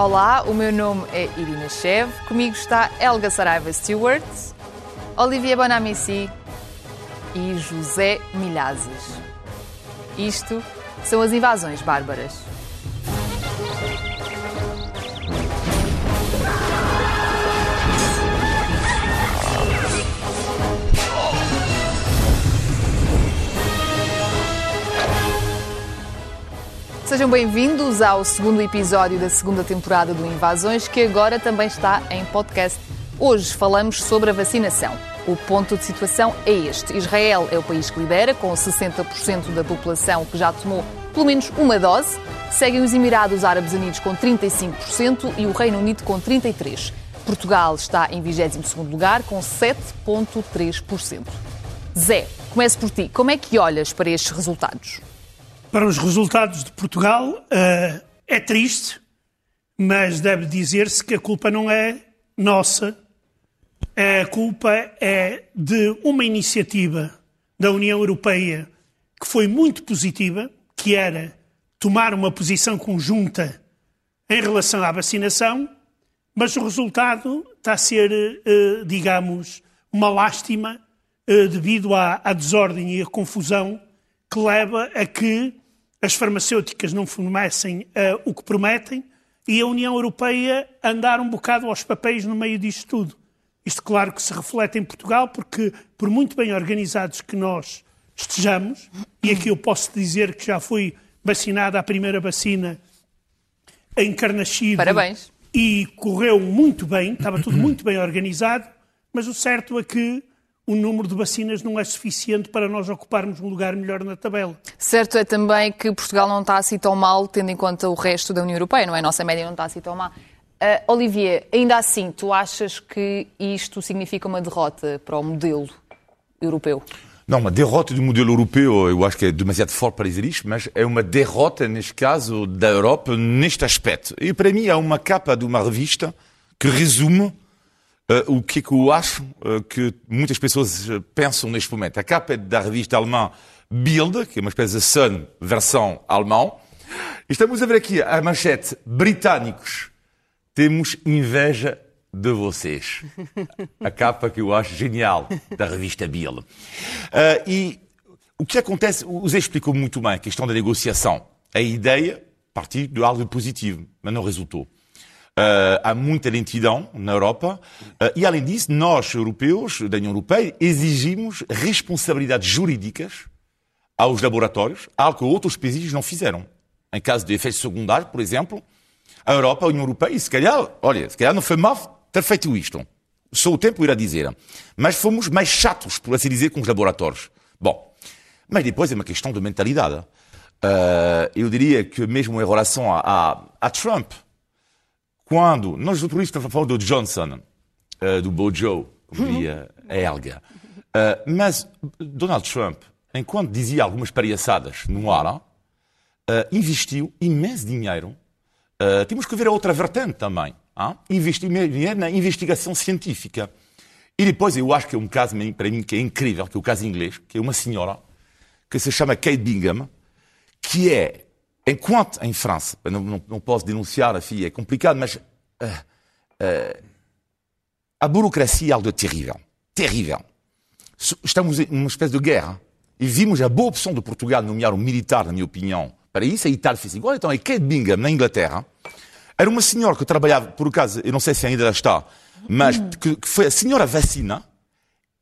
Olá, o meu nome é Irina Chev, comigo está Helga Saraiva Stewart, Olivia Bonamici e José Milhazes. Isto são as invasões bárbaras. Sejam bem-vindos ao segundo episódio da segunda temporada do Invasões, que agora também está em podcast. Hoje falamos sobre a vacinação. O ponto de situação é este: Israel é o país que lidera, com 60% da população que já tomou pelo menos uma dose. Seguem os Emirados Árabes Unidos com 35% e o Reino Unido com 33%. Portugal está em 22 lugar, com 7,3%. Zé, comece por ti. Como é que olhas para estes resultados? Para os resultados de Portugal, uh, é triste, mas deve dizer-se que a culpa não é nossa. A culpa é de uma iniciativa da União Europeia que foi muito positiva, que era tomar uma posição conjunta em relação à vacinação, mas o resultado está a ser, uh, digamos, uma lástima uh, devido à desordem e à confusão que leva a que as farmacêuticas não fornecem uh, o que prometem e a União Europeia andar um bocado aos papéis no meio disto tudo. Isto, claro, que se reflete em Portugal, porque, por muito bem organizados que nós estejamos, e aqui eu posso dizer que já fui vacinada a primeira vacina em Carnaxide. Parabéns. E correu muito bem, estava tudo muito bem organizado, mas o certo é que o número de vacinas não é suficiente para nós ocuparmos um lugar melhor na tabela. Certo é também que Portugal não está assim tão mal, tendo em conta o resto da União Europeia, não é? A nossa média não está assim tão mal. Uh, Olivier, ainda assim, tu achas que isto significa uma derrota para o modelo europeu? Não, uma derrota do modelo europeu, eu acho que é demasiado forte para dizer isto, mas é uma derrota, neste caso, da Europa neste aspecto. E para mim é uma capa de uma revista que resume Uh, o que é que eu acho uh, que muitas pessoas pensam neste momento? A capa é da revista alemã Bild, que é uma espécie de Sun versão alemão. Estamos a ver aqui a manchete britânicos. Temos inveja de vocês. A capa que eu acho genial da revista Bild. Uh, e o que acontece, o Zé explicou muito bem a questão da negociação. A ideia partiu de algo positivo, mas não resultou. Uh, há muita lentidão na Europa uh, e, além disso, nós, europeus, da União Europeia, exigimos responsabilidades jurídicas aos laboratórios, algo que outros países não fizeram. Em caso de efeitos secundários, por exemplo, a Europa, a União Europeia, e se calhar, olha, se calhar não foi mal ter feito isto. Só o tempo irá dizer. Mas fomos mais chatos, por assim dizer, com os laboratórios. Bom, mas depois é uma questão de mentalidade. Uh, eu diria que mesmo em relação a, a, a Trump, quando nós outro estamos falando do Johnson, uh, do Bojo, como diria a Helga, uh, mas Donald Trump, enquanto dizia algumas palhaçadas no ar, uh, investiu imenso dinheiro. temos que ver a outra vertente também. Hein? Investiu dinheiro na investigação científica. E depois eu acho que é um caso para mim que é incrível, que é o caso inglês, que é uma senhora que se chama Kate Bingham, que é Enquanto em França, não, não, não posso denunciar a filha, é complicado, mas uh, uh, a burocracia é algo terrível. Terrível. Estamos em uma espécie de guerra e vimos a boa opção de Portugal nomear um militar, na minha opinião, para isso. A Itália fez igual. Então, a Kate Bingham, na Inglaterra, era uma senhora que trabalhava, por acaso, eu não sei se ainda está, mas que, que foi a senhora vacina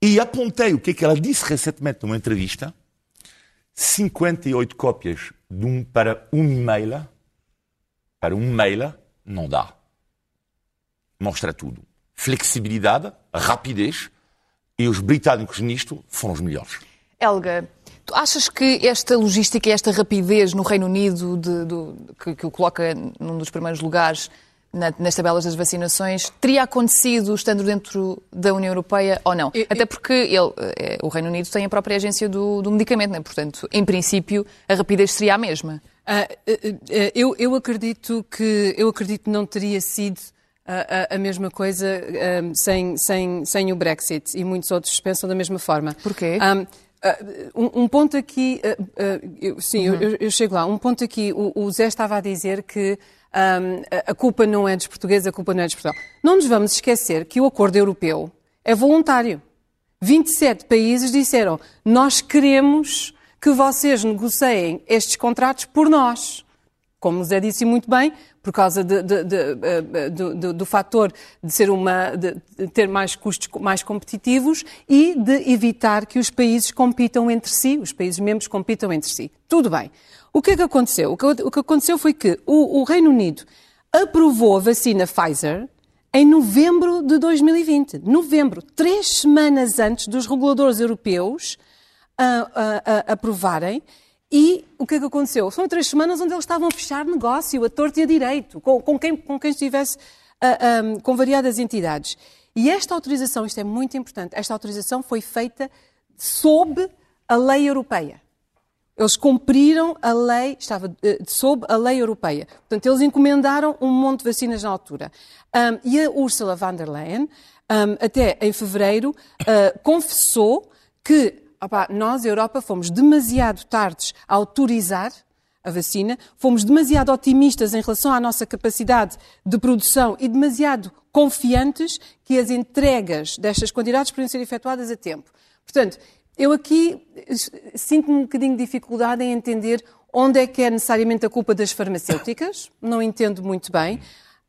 e apontei o que é que ela disse recentemente numa entrevista 58 cópias um para um e-mail, para um e-mail, não dá. Mostra tudo. Flexibilidade, rapidez, e os britânicos nisto foram os melhores. Helga, tu achas que esta logística esta rapidez no Reino Unido, de, que, que o coloca num dos primeiros lugares, na, nas tabelas das vacinações teria acontecido estando dentro da União Europeia ou não? Eu, Até porque ele, é, o Reino Unido tem a própria agência do, do medicamento, né? portanto, em princípio, a rapidez seria a mesma. Uh, uh, uh, eu, eu, acredito que eu acredito não teria sido a, a mesma coisa sem, sem, sem o Brexit e muitos outros pensam da mesma forma. Porquê? Um, um, ponto aqui, uh, uh, eu, sim, uhum. eu, eu, chego lá. Um ponto aqui, o, o Zé estava a dizer que um, a culpa não é dos portugueses, a culpa não é de Portugal. Não nos vamos esquecer que o acordo europeu é voluntário. 27 países disseram: nós queremos que vocês negociem estes contratos por nós. Como o Zé disse muito bem, por causa de, de, de, do, do fator de, ser uma, ter mais custos mais competitivos e de evitar que os países compitam entre si, os países membros compitam entre si. Tudo bem. O que é que aconteceu? O que, aconteceu foi que o, o Reino Unido aprovou a vacina Pfizer em novembro de 2020. Novembro, três semanas antes dos reguladores europeus aprovarem. E o que é que aconteceu? Foram três semanas onde eles estavam a fechar negócio, a torto e a direito, com, com quem, com quem estivesse, com variadas entidades. E esta autorização, isto é muito importante, esta autorização foi feita sob a lei europeia. Eles cumpriram a lei, estava uh, sob a lei europeia. Portanto, eles encomendaram um monte de vacinas na altura. Um, e a Ursula von der Leyen, um, até em fevereiro, uh, confessou que opa, nós, Europa, fomos demasiado tardes a autorizar a vacina, fomos demasiado otimistas em relação à nossa capacidade de produção e demasiado confiantes que as entregas destas quantidades poderiam ser efetuadas a tempo. Portanto, eu aqui sinto um bocadinho de dificuldade em entender onde é que é necessariamente a culpa das farmacêuticas, não entendo muito bem.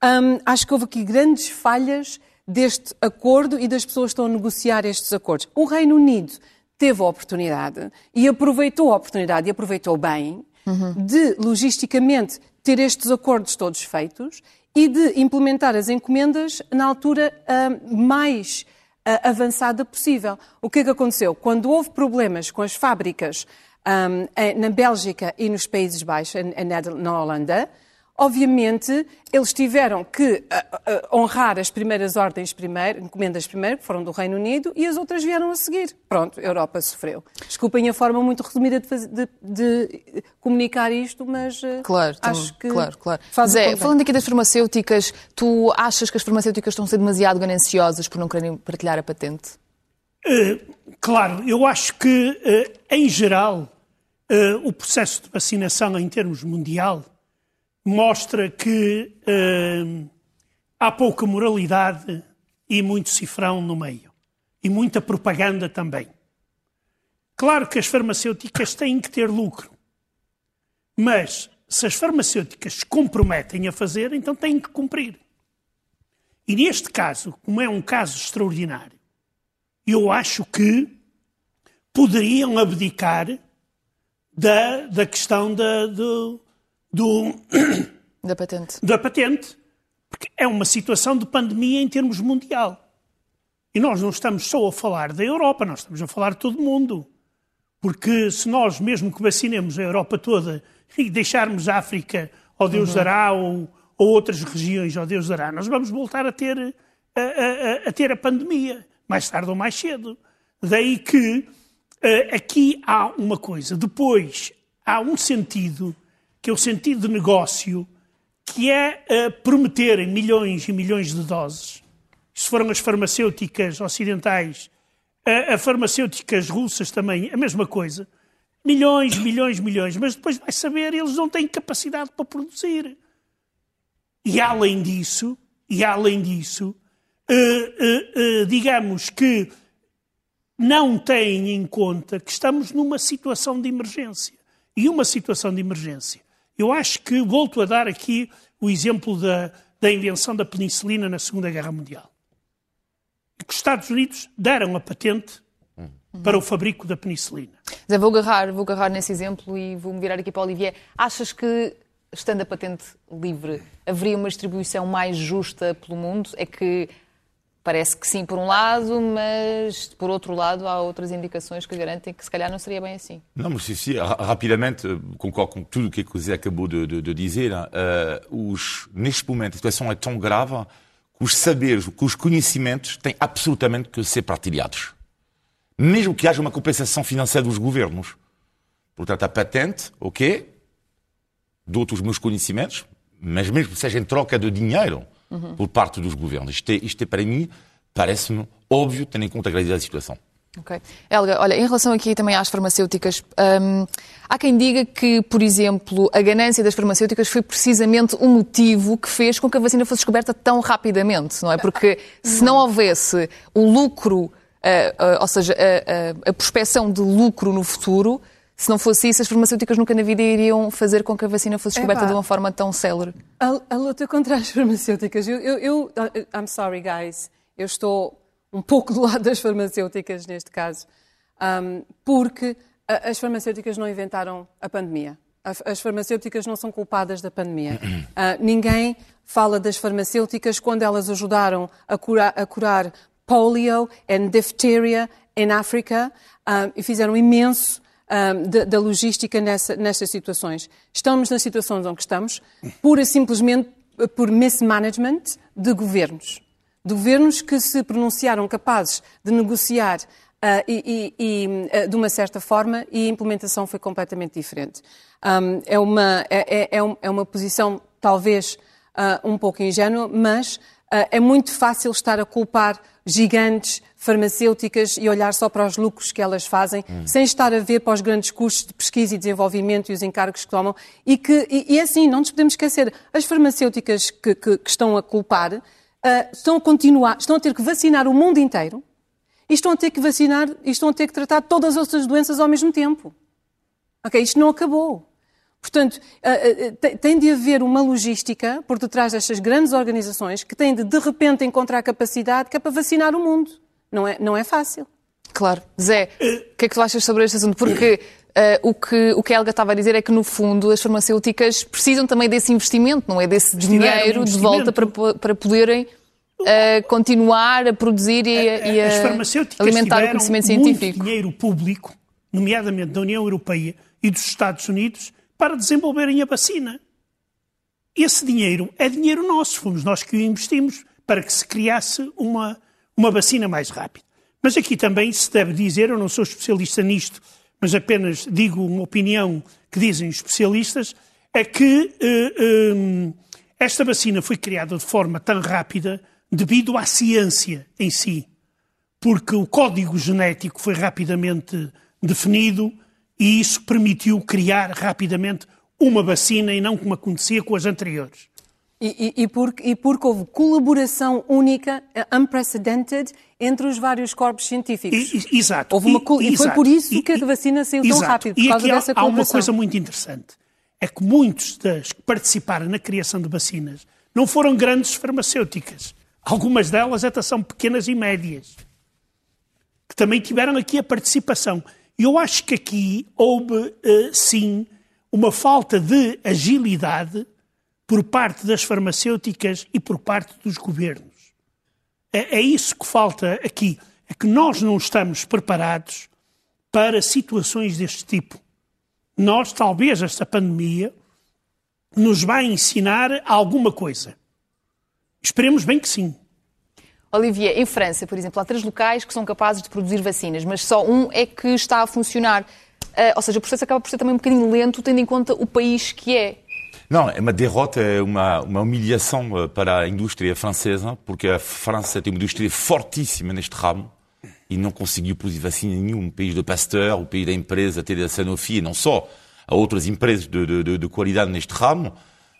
Um, acho que houve aqui grandes falhas deste acordo e das pessoas que estão a negociar estes acordos. O Reino Unido teve a oportunidade e aproveitou a oportunidade e aproveitou bem uhum. de, logisticamente, ter estes acordos todos feitos e de implementar as encomendas na altura uh, mais avançada possível. O que é que aconteceu? Quando houve problemas com as fábricas um, na Bélgica e nos Países Baixos, na Holanda, Obviamente, eles tiveram que uh, uh, honrar as primeiras ordens primeiro, encomendas primeiro, que foram do Reino Unido, e as outras vieram a seguir. Pronto, a Europa sofreu. Desculpem a forma muito resumida de, fazer, de, de comunicar isto, mas uh, claro, acho que claro, claro. faz Zé, falando aqui das farmacêuticas, tu achas que as farmacêuticas estão a ser demasiado gananciosas por não quererem partilhar a patente? claro, eu acho que, em geral, o processo de vacinação em termos mundial mostra que uh, há pouca moralidade e muito cifrão no meio. E muita propaganda também. Claro que as farmacêuticas têm que ter lucro. Mas se as farmacêuticas se comprometem a fazer, então têm que cumprir. E neste caso, como é um caso extraordinário, eu acho que poderiam abdicar da, da questão da, do, do, da patente. Da patente, porque é uma situação de pandemia em termos mundial. E nós não estamos só a falar da Europa, nós estamos a falar de todo o mundo. Porque se nós, mesmo que vacinemos a Europa toda e deixarmos a África ao Deus uhum. dará ou, ou outras regiões ao Deus dará, nós vamos voltar a ter a, a, a, ter a pandemia, mais tarde ou mais cedo. Daí que uh, aqui há uma coisa. Depois, há um sentido que é o sentido de negócio, que é uh, prometerem milhões e milhões de doses. Se foram as farmacêuticas ocidentais, uh, as farmacêuticas russas também, a mesma coisa. Milhões, milhões, milhões, mas depois vai saber, eles não têm capacidade para produzir. E além disso, e além disso, uh, digamos que não têm em conta que estamos numa situação de emergência. E uma situação de emergência eu acho que volto a dar aqui o exemplo da, da invenção da penicilina na Segunda Guerra Mundial. Que os Estados Unidos deram a patente para o fabrico da penicilina. Zé, vou agarrar, vou agarrar nesse exemplo e vou-me virar aqui para o Olivier. Achas que, estando a patente livre, haveria uma distribuição mais justa pelo mundo? É que Parece que sim, por um lado, mas por outro lado há outras indicações que garantem que se calhar não seria bem assim. Não, mas sim, sim rapidamente, concordo com tudo o que o Zé acabou de, de, de dizer. Uh, os, neste momento, a situação é tão grave que os saberes, que os conhecimentos têm absolutamente que ser partilhados. Mesmo que haja uma compensação financeira dos governos. Portanto, a patente, ok, dou-te os meus conhecimentos, mas mesmo que seja em troca de dinheiro, uhum. por parte dos governos. Isto, é, isto é para mim, parece-me óbvio, tendo em conta a gravidade da situação. Ok. Helga, olha, em relação aqui também às farmacêuticas, hum, há quem diga que, por exemplo, a ganância das farmacêuticas foi precisamente o motivo que fez com que a vacina fosse descoberta tão rapidamente, não é? Porque se não houvesse o lucro, uh, uh, ou seja, a, a, a prospecção de lucro no futuro, se não fosse isso, as farmacêuticas nunca na vida iriam fazer com que a vacina fosse descoberta de uma forma tão célere. A, a luta contra as farmacêuticas, eu, eu, eu, I'm sorry guys, eu estou um pouco do lado das farmacêuticas neste caso, um, porque as farmacêuticas não inventaram a pandemia. As farmacêuticas não são culpadas da pandemia. Uh, ninguém fala das farmacêuticas quando elas ajudaram a curar, a curar polio e diphtheria em África um, e fizeram imenso da, logística nessa, nestas situações. Estamos nas situações onde estamos, pura e simplesmente por mismanagement de governos. De governos que se pronunciaram capazes de negociar Uh, e, e, e uh, de uma certa forma, e a implementação foi completamente diferente. Um, é, uma, é, é, é, é uma posição talvez uh, um pouco ingênua, mas é muito fácil estar a culpar gigantes farmacêuticas e olhar só para os lucros que elas fazem, hum. sem estar a ver para os grandes custos de pesquisa e desenvolvimento e os encargos que tomam. E, que, e, e é assim, não nos podemos esquecer, as farmacêuticas que, que, que estão a culpar uh, estão, a continuar, estão a ter que vacinar o mundo inteiro e estão a ter que vacinar e estão a ter que tratar todas as outras doenças ao mesmo tempo. Ok? Isto não acabou. Portanto, eh, eh, tem de haver uma logística por detrás destas grandes organizações que têm de, de repente, encontrar capacidade que é para vacinar o mundo. Não é, não é fácil. Claro. Zé, o que é que tu achas sobre este assunto? Porque uh, o, que, o que a Helga estava a dizer é que, no fundo, as farmacêuticas precisam também desse investimento, não é? Desse dinheiro de volta para, para poderem uh, continuar a produzir e, e a alimentar o conhecimento científico. Muito dinheiro público, nomeadamente da União Europeia e dos Estados Unidos, para desenvolverem a vacina. Esse dinheiro é dinheiro nosso, fomos nós que o investimos para que se criasse uma, uma vacina mais rápida. Mas aqui também se deve dizer, eu não sou especialista nisto, mas apenas digo uma opinião que dizem especialistas, é que eh, um, eh, esta vacina foi criada de forma tão rápida devido à ciência em si, porque o código genético foi rapidamente definido e isso permitiu criar rapidamente uma vacina e não como acontecia com as anteriores. E, e, e, porque, e porque houve colaboração única, eh, unprecedented, entre os vários corpos científicos. E, exato. Houve uma, e, foi por isso que a vacina saiu exato. tão rápido, por causa há, dessa colaboração. Há uma coisa muito interessante. É que muitos das que participaram na criação de vacinas não foram grandes farmacêuticas. Algumas delas até são pequenas e médias. Que também tiveram aqui a participação. Eu acho que aqui houve, uh, sim, uma falta de agilidade por parte das farmacêuticas e por parte dos governos. É, é isso que falta aqui. É que nós não estamos preparados para situações deste tipo. Nós, talvez, esta pandemia nos vai ensinar alguma coisa. Esperemos bem que sim. Olivier, em França, por exemplo, há três locais que são capazes de produzir vacinas, mas só um é que está a funcionar. Uh, ou seja, o processo acaba por ser também um bocadinho lento, tendo em conta o país que é. Não, é uma derrota, é uma, uma humilhação eh, para a indústria francesa, porque a França tem uma indústria fortíssima neste ramo e não conseguiu produzir vacina nenhuma. O país do Pasteur, o país da empresa, até da Sanofi, e não só, há outras empresas de, de, de qualidade neste ramo,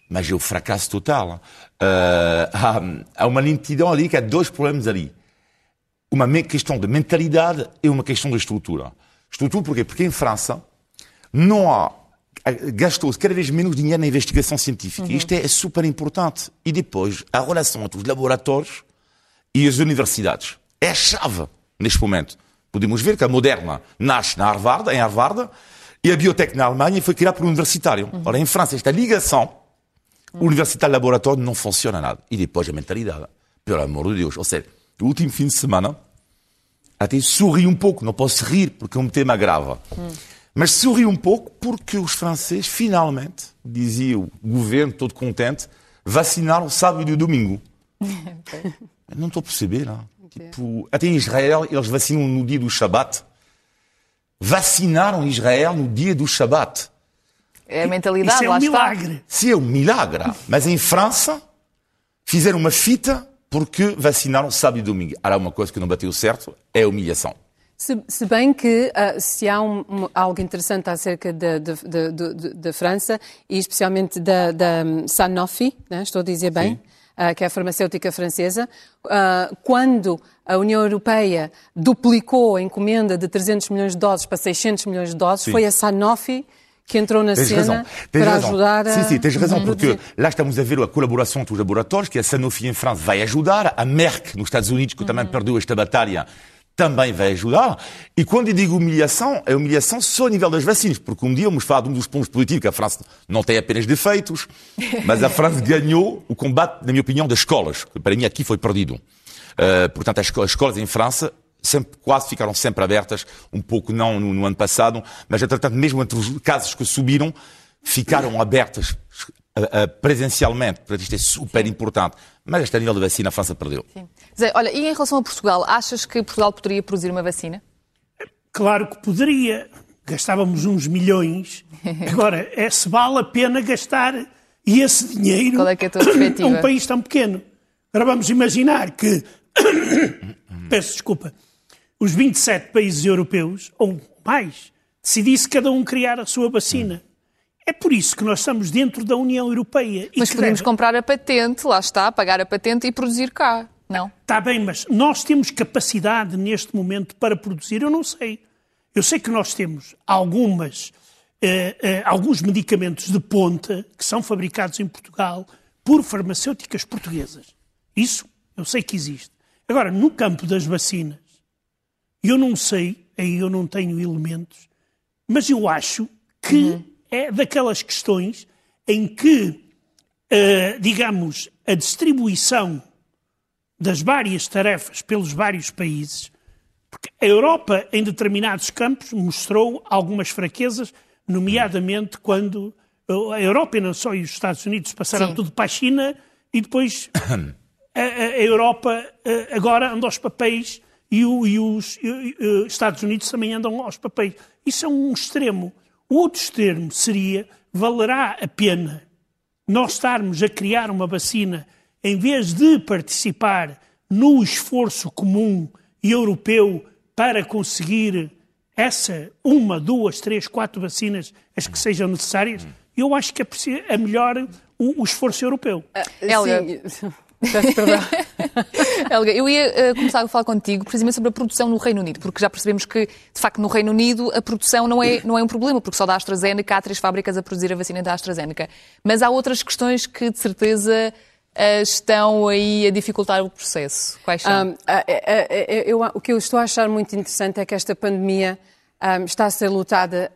mas é o fracasso total. Uh, há, há, uma lentidão ali que há dois problemas ali. Uma questão de mentalidade e uma questão de estrutura. Estrutura porquê? Porque em França não há gastou-se cada vez menos dinheiro na investigação científica. Uhum. Isto é, é, super importante. E depois, a relação entre os laboratórios e as universidades. É a chave neste momento. Podemos ver que a Moderna nasce na Harvard, em Harvard, e a Biotech na Alemanha foi criada por um universitário. Uhum. Ora, em França, esta ligação uhum. universidade-laboratório não funciona nada. E depois a mentalidade. Pelo amor de Deus. Ou seja, no último fim de semana, até sorri um pouco. Não posso rir porque é um tema grave. Uhum. Mas sorri um pouco porque os franceses, finalmente, dizia o governo todo contente, vacinaram sábado e domingo. Não estou a perceber. Não? Tipo, até em Israel, eles vacinam no dia do Shabat. Vacinaram Israel no dia do Shabat. É a mentalidade, Isso é um milagre. Está. Sim, é um milagre. Mas em França, fizeram uma fita porque vacinaram sábado e domingo. Há uma coisa que não bateu certo, é a humilhação. Se, se, bem que uh, se há um, um, algo interessante acerca da França e especialmente da, da um, Sanofi, né, estou a dizer bem, uh, que é a farmacêutica francesa, uh, quando a União Europeia duplicou a encomenda de 300 milhões de doses para 600 milhões de doses, Sim. foi a Sanofi que entrou na tens cena razão. Tens para razão. ajudar a... Sim, sim, tens razão, porque lá estamos a ver a colaboração entre os laboratórios, que a Sanofi em França vai ajudar, a Merck nos Estados Unidos, que uhum. também perdeu esta batalha, também vai ajudar. E quando eu digo humilhação, é humilhação só a nível das vacinas, porque um dia vamos falar de um dos pontos positivos, que a França não tem apenas defeitos, mas a França ganhou o combate, na minha opinião, das escolas, que para mim aqui foi perdido. Uh, portanto, as escolas em França sempre, quase ficaram sempre abertas, um pouco não no, no ano passado, mas entretanto, mesmo entre os casos que subiram, ficaram abertas uh, uh, presencialmente. Portanto, isto é super importante. Mas este nível de vacina a França perdeu. Sim. Zé, olha, e em relação a Portugal, achas que Portugal poderia produzir uma vacina? Claro que poderia. Gastávamos uns milhões. Agora, é se vale a pena gastar esse dinheiro Qual é que é a tua perspectiva? um país tão pequeno. Agora vamos imaginar que, peço desculpa, os 27 países europeus, ou mais, decidisse cada um criar a sua vacina. É por isso que nós estamos dentro da União Europeia. Mas podemos deve... comprar a patente, lá está, pagar a patente e produzir cá, não? Está bem, mas nós temos capacidade neste momento para produzir? Eu não sei. Eu sei que nós temos algumas, eh, eh, alguns medicamentos de ponta que são fabricados em Portugal por farmacêuticas portuguesas. Isso eu sei que existe. Agora, no campo das vacinas, eu não sei, aí eu não tenho elementos, mas eu acho que uhum é daquelas questões em que, uh, digamos, a distribuição das várias tarefas pelos vários países, porque a Europa, em determinados campos, mostrou algumas fraquezas, nomeadamente quando a Europa e não só e os Estados Unidos passaram Sim. tudo para a China e depois a, a Europa eh, agora anda aos papéis e, o, e os e, e, Estados Unidos também andam aos papéis. Isso é um extremo. Outro termo seria: valerá a pena nós estarmos a criar uma vacina em vez de participar no esforço comum europeu para conseguir essa, uma, duas, três, quatro vacinas, as que sejam necessárias, eu acho que é, é melhor o, o esforço europeu. Uh, Peço perdão. Helga, eu ia uh, começar a falar contigo precisamente sobre a produção no Reino Unido, porque já percebemos que, de facto, no Reino Unido a produção não é, não é um problema, porque só da AstraZeneca há três fábricas a produzir a vacina da AstraZeneca. Mas há outras questões que, de certeza, uh, estão aí a dificultar o processo. Quais são? Um, eu, o que eu estou a achar muito interessante é que esta pandemia um, está a ser lutada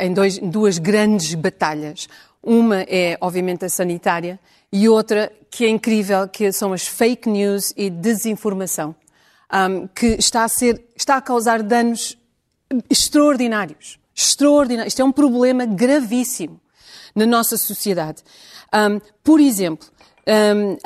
em dois, duas grandes batalhas. Uma é, obviamente, a sanitária e outra que é incrível, que são as fake news e desinformação, um, que está a, ser, está a causar danos extraordinários. Extraordinários. Isto é um problema gravíssimo na nossa sociedade. Um, por exemplo, um, uh,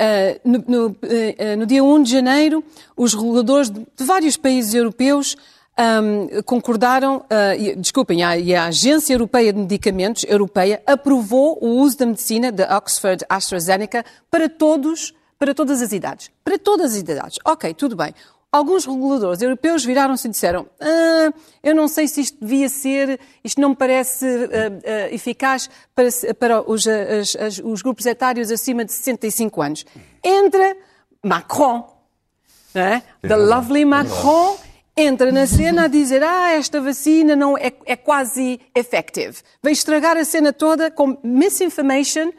no, no, uh, no, dia 1 de janeiro, os reguladores de, de vários países europeus um, concordaram, uh, desculpem, a, e a Agência Europeia de Medicamentos, europeia, aprovou o uso da medicina da Oxford AstraZeneca para todos, para todas as idades. Para todas as idades. Ok, tudo bem. Alguns reguladores europeus viraram-se e disseram: ah, Eu não sei se isto devia ser, isto não me parece uh, uh, eficaz para, para os, as, as, os grupos etários acima de 65 anos. Entra Macron, é? the lovely Macron entra na cena a dizer ah, esta vacina não é, é quase effective. Vai estragar a cena toda com misinformation,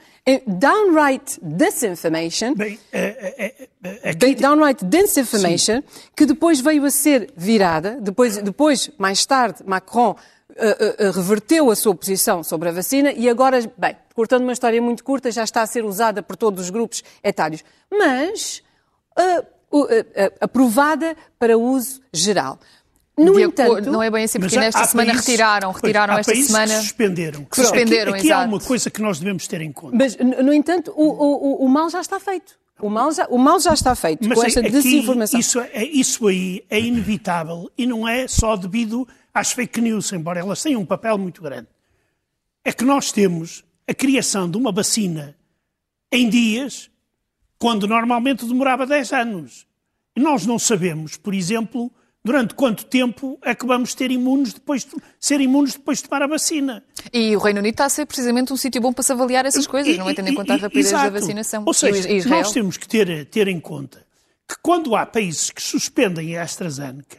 downright disinformation, Bem, é, é, aqui... downright disinformation, Sim. que depois veio a ser virada, depois, depois mais tarde, Macron uh, uh, reverteu a sua posição sobre a vacina e agora, bem, cortando uma história muito curta, já está a ser usada por todos os grupos etários. Mas uh, aprovada para uso geral. No de entanto, acordo, não é bem assim, porque nesta semana países, retiraram, retiraram pois, esta semana. Que suspenderam. Que suspenderam, aqui, aqui há uma coisa que nós devemos ter em conta. Mas, no entanto, o, o, o mal já está feito. O mal já, o mal já está feito Mas com esta aqui, desinformação. Isso, é, isso aí é inevitável e não é só devido às fake news, embora elas tenham um papel muito grande. É que nós temos a criação de uma vacina em dias quando normalmente demorava 10 anos. E nós não sabemos, por exemplo, durante quanto tempo é que vamos ter imunes depois de, ser imunes depois de tomar a vacina. E o Reino Unido está a ser precisamente um sítio bom para se avaliar essas coisas, não é? Tendo em conta a rapidez Exato. da vacinação. Ou seja, E Israel? nós temos que ter, ter em conta que quando há países que suspendem a AstraZeneca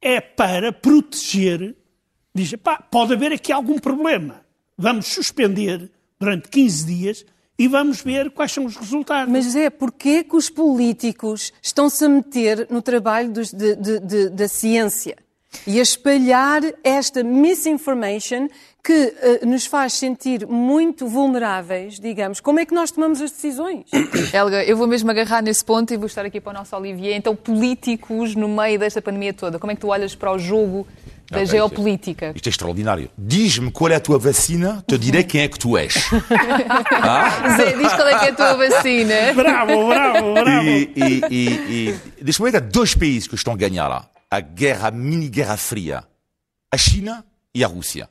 é para proteger, diz, pá, pode haver aqui algum problema. Vamos suspender durante 15 dias e vamos ver quais são os resultados. Mas José, porquê que os políticos estão-se a meter no trabalho dos- de- de- de- da ciência e a espalhar esta misinformation que eh, nos faz sentir muito vulneráveis, digamos? Como é que nós tomamos as decisões? Helga, eu vou mesmo agarrar nesse ponto e vou estar aqui para o nosso Olivier. Então, políticos no meio desta pandemia toda, como é que tu olhas para o jogo da Ah, bem, geopolítica? Isto é extraordinário. Diz-me qual é a tua vacina, te direi quem é que tu és. Ah? Zé, diz qual é que é a tua vacina. Bravo, bravo, bravo. E, e, e, e neste momento há dois países que estão a ganhar lá. A guerra, a mini-guerra fria. A China e a Rússia.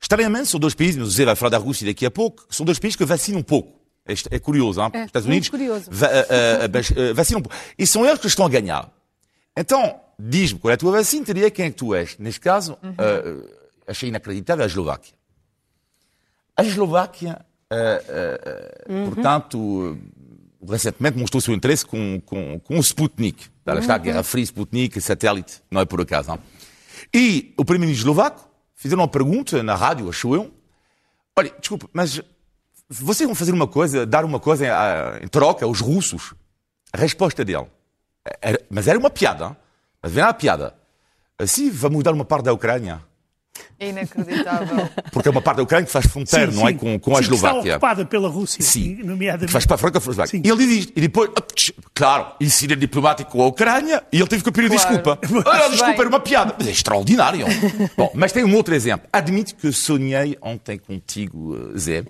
Estranhamente, são dois países, mas o Zé vai falar da Rússia daqui a pouco, são dois países que vacinam um pouco. É, é curioso, hein? É, Os Estados Unidos curioso. va- ah, ah, ah, ah, vacinam um pouco. E são eles que estão a ganhar. Então, diz-me qual é a tua vacina, te direi quem é que tu és. Neste caso, ah, achei inacreditável a Eslováquia. A Eslováquia, ah, ah, ah, portanto, recentemente mostrou o seu interesse com, com, com o Sputnik. Lá está a Guerra Fria, Sputnik, satélite, não é por acaso. Não? E o primeiro-ministro eslovaco fizeram uma pergunta na rádio, acho eu. Olha, desculpa, mas vocês vão fazer uma coisa, dar uma coisa em, troca aos russos? A resposta dele, mas era uma piada, vem lá a piada. Assim, vamos dar uma parte da Ucrânia. É inacreditável. Porque é uma parte da Ucrânia que faz fronteira, Sim, não é? sim. Com, com a Sim, que está Eslováquia. ocupada pela Rússia, Sim. nomeadamente. Que faz para a fronteira com a Eslováquia. Sim. E ele diz isto. E depois, ah, claro, incidente diplomático com a Ucrânia e ele teve que pedir Claro. desculpa. Ah, desculpa, Bem. era uma piada. Mas é extraordinário. Bom, mas tem um outro exemplo. Admito que sonhei ontem contigo, eh, Zé.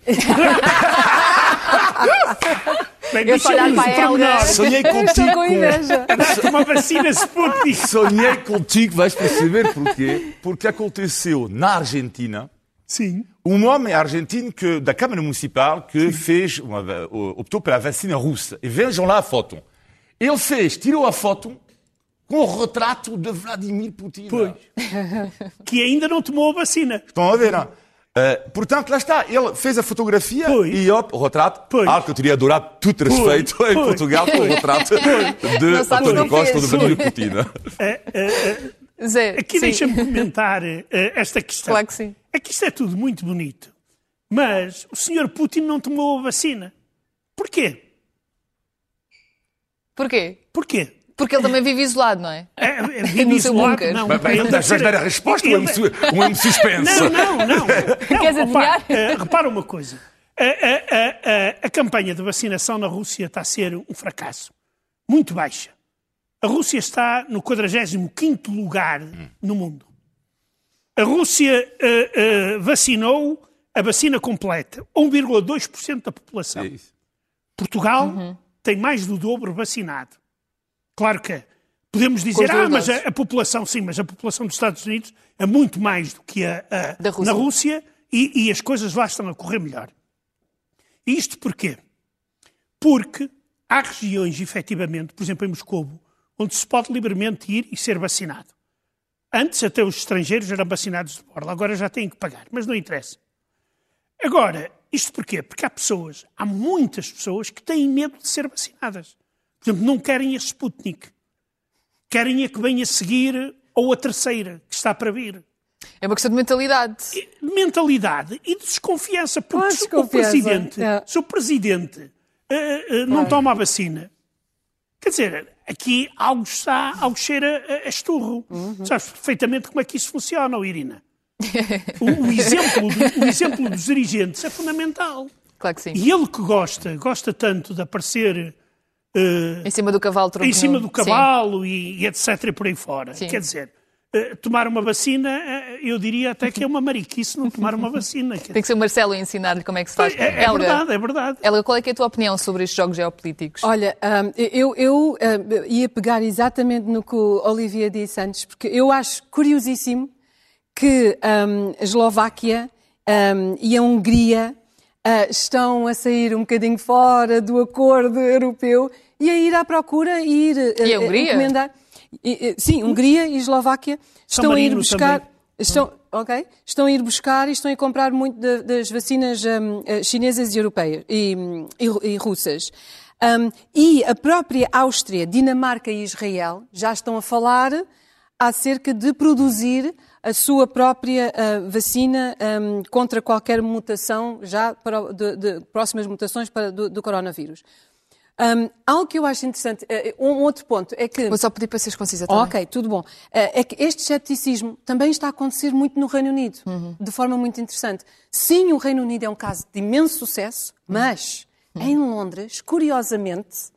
Bem, Eu só olhar para o a Helga. pormenor. Sonhei contigo. com inveja. Dá-te uma vacina Sputnik. Sonhei contigo, vais perceber porquê. Porque aconteceu na Argentina Sim. um homem argentino que, da Câmara Municipal que fez uma, optou pela vacina russa. E vejam lá a foto. Ele fez, tirou a foto com o retrato de Vladimir Putin. Pois. Que ainda não tomou a vacina. Estão a ver, não? Uh, portanto, lá está, ele fez a fotografia Pois. e op, o retrato, Pois. algo que eu teria adorado tudo respeito em Pois. Portugal com o retrato de António Costa ou de fez. Vladimir Putin. Zé, Aqui deixa-me comentar eh, esta questão. Claro que sim. É que isto é tudo muito bonito. Mas o senhor Putin não tomou a vacina. Porquê? Porquê? Porquê? Porque ele também vive isolado, não é? É, é, No vive seu isolado? bunker. Não, Mas, bem, ele ele deve vai ser- dar a resposta ou é um ele- su- ou é suspense? Não, não, não. não Queres repara, adivinhar? eh, repara uma coisa. A, a- a- a- a campanha de vacinação na Rússia está a ser um fracasso. Muito baixa. A Rússia está no 45º lugar no mundo. A Rússia eh, eh, vacinou a vacina completa. 1,2% da população. É isso. Portugal tem mais do dobro vacinado. Claro que podemos Com dizer, ah, mas a, a população, sim, mas a população dos Estados Unidos é muito mais do que a, a- Da Rússia. na Rússia e, e as coisas lá estão a correr melhor. Isto porquê? Porque há regiões, efetivamente, por exemplo em Moscou, onde se pode livremente ir e ser vacinado. Antes até os estrangeiros eram vacinados de borla, agora já têm que pagar, mas não interessa. Agora, isto porquê? Porque há pessoas, há muitas pessoas que têm medo de ser vacinadas. Por exemplo, não querem a Sputnik. Querem a que venha a seguir ou a terceira, que está para vir. É uma questão de mentalidade. De mentalidade e de desconfiança, porque se o presidente, é. se o presidente eh, eh, não toma a vacina, quer dizer, aqui algo está, algo cheira a, a esturro. Uhum. Sabes perfeitamente como é que isso funciona, oh, Irina. O, o exemplo o exemplo dos dirigentes é fundamental. Claro que sim. E ele que gosta, gosta tanto de aparecer eh, Em cima do cavalo em cima do cavalo e, e etc. e por aí fora. Sim. Quer dizer, eh, tomar uma vacina, eh, eu diria até que é uma mariquice não tomar uma vacina. Tem que ser o Marcelo a ensinar-lhe como é que se faz. é, é Helga, verdade, é verdade. Helga, qual é, que é a tua opinião sobre estes jogos geopolíticos? Olha, hum, eu, eu, hum, ia pegar exatamente no que o Olivia disse antes, porque eu acho curiosíssimo que hum, a Eslováquia hum, e a Hungria ah, estão a sair um bocadinho fora do acordo europeu e a ir à procura e ir E a Hungria? encomendar. E, sim, Hungria e Eslováquia estão a ir buscar. também. Estão, ok? Estão a ir buscar e estão a comprar muito da- das vacinas hum, eh, chinesas e europeias e, hum, e- e russas. Hum, e a própria Áustria, Dinamarca e Israel já estão a falar acerca de produzir a sua própria ah, vacina hum, contra qualquer mutação, já para, de, de próximas mutações para, do, do coronavírus. Hum, algo que eu acho interessante, eh, um outro ponto é que. Vou só pedir para seres concisa também. Ok, tudo bom. Eh, É que este ceticismo também está a acontecer muito no Reino Unido, de forma muito interessante. Sim, o Reino Unido é um caso de imenso sucesso, mas em Londres, curiosamente,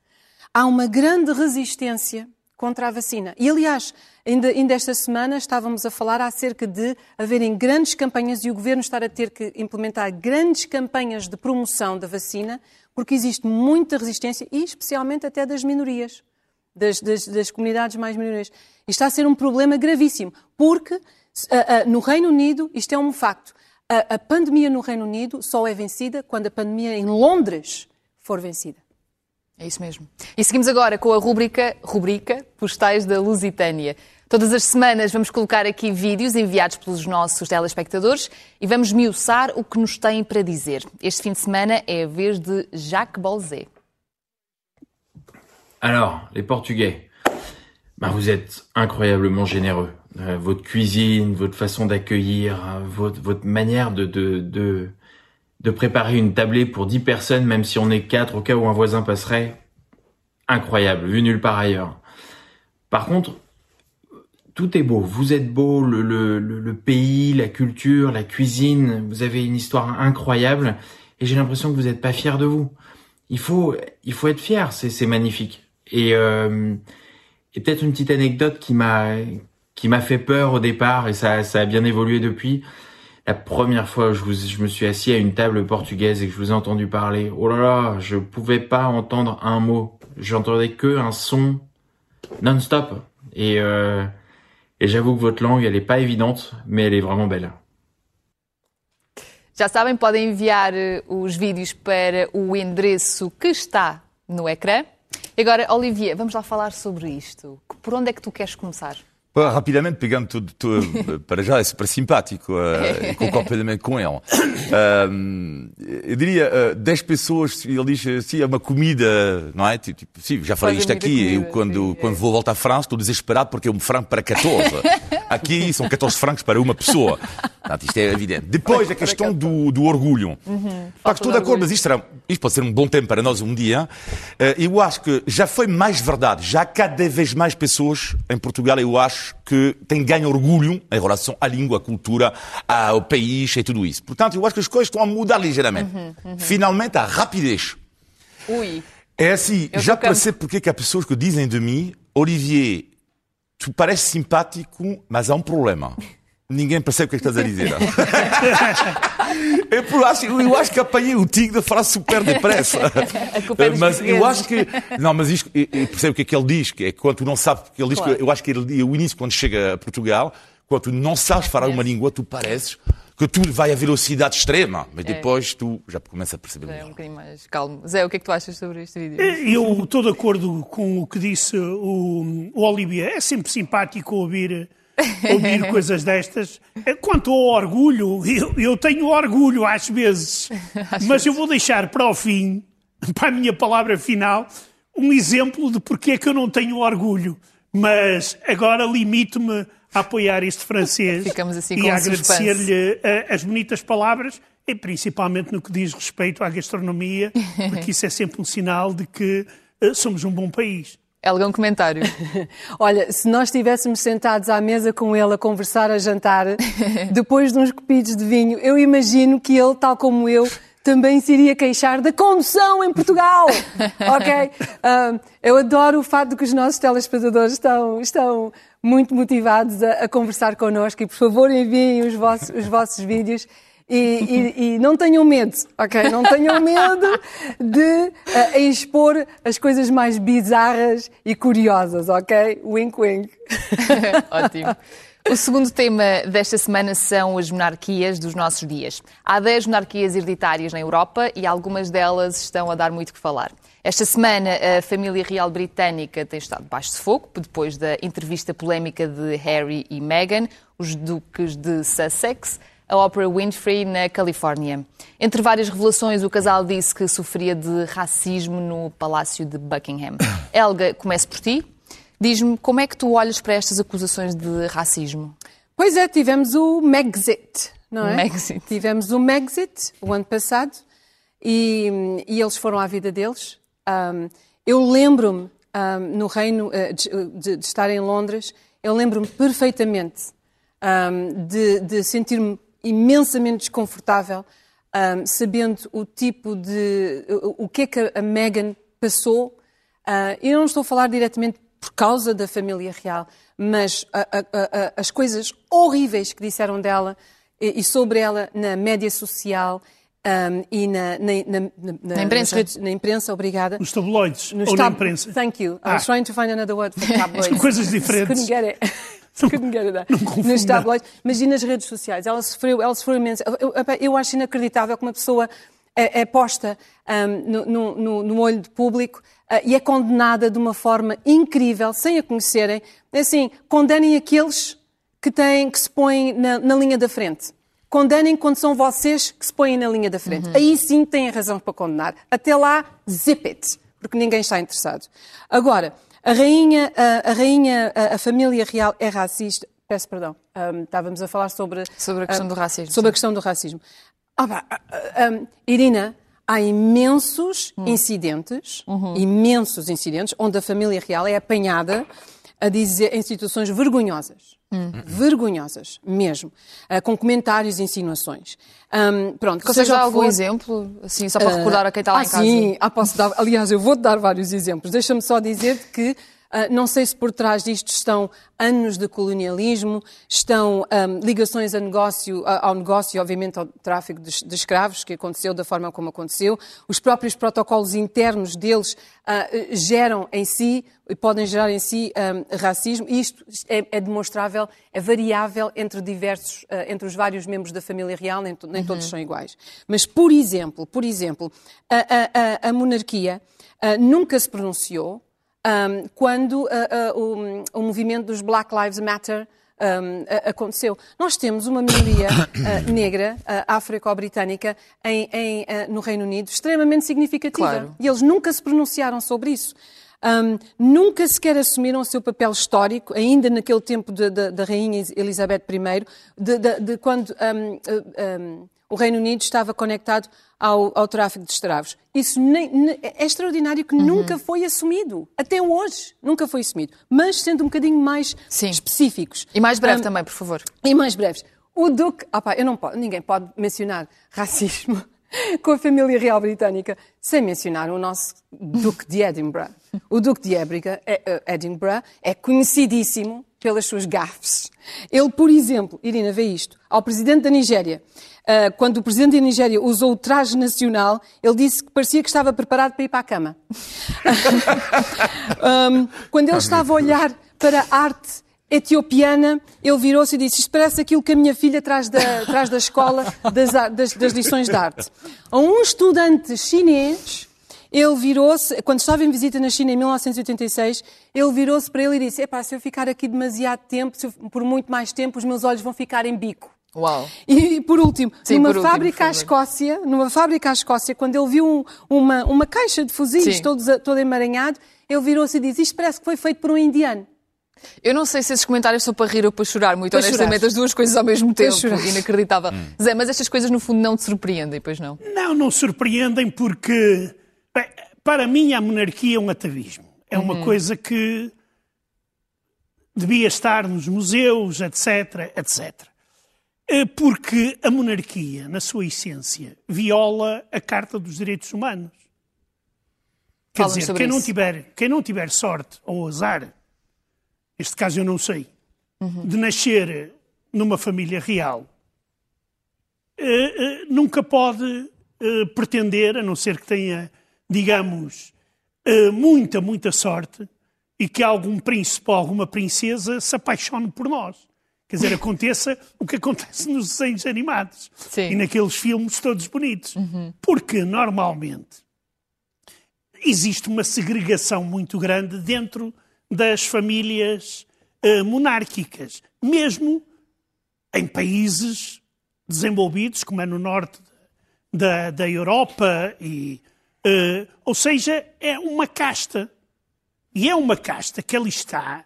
há uma grande resistência contra a vacina. E, aliás, ainda, ainda esta semana estávamos a falar acerca de haverem grandes campanhas e o governo estar a ter que implementar grandes campanhas de promoção da vacina, porque existe muita resistência, e especialmente até das minorias das, das- das comunidades mais minorias. Isto está a ser um problema gravíssimo, porque ah, ah, no Reino Unido, isto é um facto, a, a pandemia no Reino Unido só é vencida quando a pandemia em Londres for vencida. É isso mesmo. E seguimos agora com a rubrica, rubrica Postais da Lusitânia. Todas as semanas vamos colocar aqui vídeos enviados pelos nossos telespectadores e vamos miuçar o que nos têm para dizer. Este fim de semana é a vez de Jacques Bolzé. Alors, les Portugais, ben, vous êtes incroyablement généreux. Euh, votre cuisine, votre façon d'accueillir, euh, votre, manière de, de, de, de préparer une tablée pour 10 personnes, même si on est 4 au cas où un voisin passerait, incroyable, vu nulle part ailleurs. Par contre, tout est beau. Vous êtes beau, le, le, le, pays, la culture, la cuisine. Vous avez une histoire incroyable. Et j'ai l'impression que vous n'êtes pas fiers de vous. Il faut, il faut être fier. C'est, magnifique. Et, euh, et peut-être une petite anecdote qui m'a, qui m'a fait peur au départ et ça, ça a bien évolué depuis. La première fois je, vous, je me suis assis à une table portugaise et que je vous ai entendu parler, oh là là, je pouvais pas entendre un mot. J'entendais que un son non-stop. Et, euh, et j'avoue que votre langue, elle est pas évidente, mais elle est vraiment belle. Já sabem, podem enviar eh, os vídeos para o endereço que está no ecrã. E agora, Olivia, vamos lá falar sobre isto. Por onde é que tu queres começar? Rapidamente, pegando tudo, tudo para já, é super simpático, uh, e concordo plenamente com ele. Um, eu diria, uh, 10 pessoas, ele diz, sim, é uma comida, não é? Tipo, sim, já falei isto aqui, comida, eu quando, sim, é. quando vou voltar à França estou desesperado porque é um franco para 14. Aqui são 14 francos para uma pessoa. Portanto, isto é evidente. Depois, a questão do, do orgulho. Pá, estou de acordo, mas isto, era- isto pode ser um bom tempo para nós um dia. Eh, Eu acho que já foi mais verdade. Já há cada vez mais pessoas em Portugal, eu acho, que têm ganho orgulho em relação à língua, à cultura, ao país e tudo isso. Portanto, eu acho que as coisas estão a mudar ligeiramente. Finalmente, a rapidez. Ui, É assim, Eu já percebo porque é que há pessoas que dizem de mim, Olivier, tu pareces simpático, mas há um problema. Ninguém percebe o que é que estás a dizer. eu, acho, eu acho que apanhei o tigre de falar super depressa. É dos mas eu acho que. Não, mas isto, eu percebo o que é que ele diz, que é quando tu não sabes, porque ele diz Claro. que eu acho que ele, o início, quando chega a Portugal, quando tu não sabes falar uma língua, tu pareces que tu vai a velocidade extrema, mas depois tu já começas a perceber é um melhor. bocadinho mais calmo. Zé, o que é que tu achas sobre este vídeo? Eu estou de acordo com o que disse o, o Olivier. É sempre simpático ouvir, ouvir coisas destas. Quanto ao orgulho, eu, eu tenho orgulho às vezes, mas eu vou deixar para o fim, para a minha palavra final, um exemplo de porque é que eu não tenho orgulho. Mas agora limito-me a apoiar este francês assim e a agradecer-lhe eh, as bonitas palavras, e principalmente no que diz respeito à gastronomia, porque isso é sempre um sinal de que eh, somos um bom país. Helga, um comentário. Olha, se nós estivéssemos sentados à mesa com ele a conversar, a jantar, depois de uns copidos de vinho, eu imagino que ele, tal como eu, também se iria queixar da condução em Portugal. ok? Ah, eu adoro o fato de que os nossos telespectadores estão, estão muito motivados a, a conversar connosco e, por favor, enviem os vossos, os vossos vídeos. E, e- e não tenham medo, ok? Não tenham medo de ah, expor as coisas mais bizarras e curiosas, ok? Wink, wink. Ótimo. O segundo tema desta semana são as monarquias dos nossos dias. Há 10 monarquias hereditárias na Europa e algumas delas estão a dar muito que falar. Esta semana, a família real britânica tem estado debaixo de fogo, depois da entrevista polémica de Harry e Meghan, os duques de Sussex, a Oprah Winfrey, na Califórnia. Entre várias revelações, o casal disse que sofria de racismo no Palácio de Buckingham. Helga, comece por ti. Diz-me, como é que tu olhas para estas acusações de racismo? Pois é, tivemos o Megxit, não é? Megxit. Tivemos o Megxit o ano passado e, e eles foram à vida deles. Um, eu lembro-me, um, no Reino, uh, de, de, de, estar em Londres, eu lembro-me perfeitamente um, de, de sentir-me imensamente desconfortável, sabendo o tipo de. o, o que é que a Meghan passou. Uh, eu não estou a falar diretamente por causa da família real, mas a, a, a, as coisas horríveis que disseram dela e, e sobre ela na média social um, e na, na, na, na imprensa. Redes, na imprensa, obrigada. Nos tabloides Nos ou tab... na imprensa? Thank you. Ah. I was ah. trying to find another word for tabloids. São coisas diferentes. Couldn't get it. Couldn't get it. Nos tabloides. Mas e nas redes sociais? Ela sofreu, ela sofreu imenso. Eu, eu, eu acho inacreditável que uma pessoa é, é posta um, no, no, no, olho do público uh, e é condenada de uma forma incrível, sem a conhecerem. É assim, condenem aqueles que, têm, que se põem na, na linha da frente condenem quando são vocês que se põem na linha da frente. Uhum. Aí sim têm razão para condenar. Até lá, zip it, porque ninguém está interessado. Agora, a rainha, a, a rainha, a, a, família real é racista. Peço perdão, um, estávamos a falar sobre... Sobre a questão um, do racismo. Sobre sim. a questão do racismo. Ah, um, Irina, há imensos hum. incidentes, uhum. imensos incidentes, onde a família real é apanhada a dizer em situações vergonhosas. Hum. Vergonhosas, mesmo. Uh, com comentários e insinuações. Um, pronto, Consegues dar algum for... exemplo? Assim, só para uh, recordar a quem está lá ah, em casa? Sim, ah, posso dar. Aliás, eu vou-te dar vários exemplos. Deixa-me só dizer que não sei se por trás disto estão anos de colonialismo, estão um, ligações a negócio, ao negócio, obviamente ao tráfico de, de, escravos, que aconteceu da forma como aconteceu. Os próprios protocolos internos deles uh, geram em si, e podem gerar em si um, racismo, e isto é, é, demonstrável, é variável entre diversos, uh, entre os vários membros da família real, nem, nem uhum. todos são iguais. Mas, por exemplo, por exemplo, a, a, a monarquia nunca se pronunciou um, quando uh, uh, o, o, movimento dos Black Lives Matter um, aconteceu. Nós temos uma minoria uh, negra, uh, afro-britânica, no Reino Unido, extremamente significativa. Claro. E eles nunca se pronunciaram sobre isso. Um, nunca sequer assumiram o seu papel histórico, ainda naquele tempo da Rainha Elizabeth I, de, de, de quando um, o Reino Unido estava conectado ao, ao tráfico de escravos. Isso nem, nem, é extraordinário que uhum. nunca foi assumido. Até hoje nunca foi assumido. Mas sendo um bocadinho mais Sim. específicos. E mais breve um, também, por favor. E mais breves. O Duque. Opa, eu não posso, ninguém pode mencionar racismo com a família real britânica sem mencionar o nosso Duque de Edinburgh. O Duque de Edinburgh é, Edinburgh é conhecidíssimo pelas suas gafes. Ele, por exemplo, Irina, vê isto, ao presidente da Nigéria, uh, quando o presidente da Nigéria usou o traje nacional, ele disse que parecia que estava preparado para ir para a cama. um, quando ele estava a olhar para a arte etiopiana, ele virou-se e disse: Isto parece aquilo que a minha filha traz da, traz da escola das, das, das lições de arte. A um estudante chinês, ele virou-se, quando estava em visita na China em 1986, ele virou-se para ele e disse: Epá, se eu ficar aqui demasiado tempo, eu, por muito mais tempo, os meus olhos vão ficar em bico. Uau. E, por último, Sim, numa por fábrica à Escócia, numa fábrica à Escócia, quando ele viu um, uma, uma caixa de fuzis todo, todo emaranhado, ele virou-se e disse: Isto parece que foi feito por um indiano. Eu não sei se esses comentários são para rir ou para chorar, muito para honestamente, chorar. as duas coisas ao mesmo tempo. Inacreditável. Hum. Zé, mas estas coisas no fundo não te surpreendem, pois não? Não, não surpreendem porque, bem, para mim, a monarquia é um atavismo. É uma uhum. coisa que devia estar nos museus, etc, etc. Eh, porque a monarquia, na sua essência, viola a Carta dos Direitos Humanos. Quer dizer, quem não, tiver, quem não tiver sorte ou azar este caso eu não sei, uhum. de nascer numa família real, uh, uh, nunca pode pretender, a não ser que tenha, digamos, muita, muita sorte e que algum príncipe ou alguma princesa se apaixone por nós. Quer dizer, aconteça o que acontece nos desenhos animados Sim. e naqueles filmes todos bonitos. Uhum. Porque, normalmente, existe uma segregação muito grande dentro das famílias uh, monárquicas, mesmo em países desenvolvidos, como é no norte da, da Europa, e, uh, ou seja, é uma casta. E é uma casta que ali está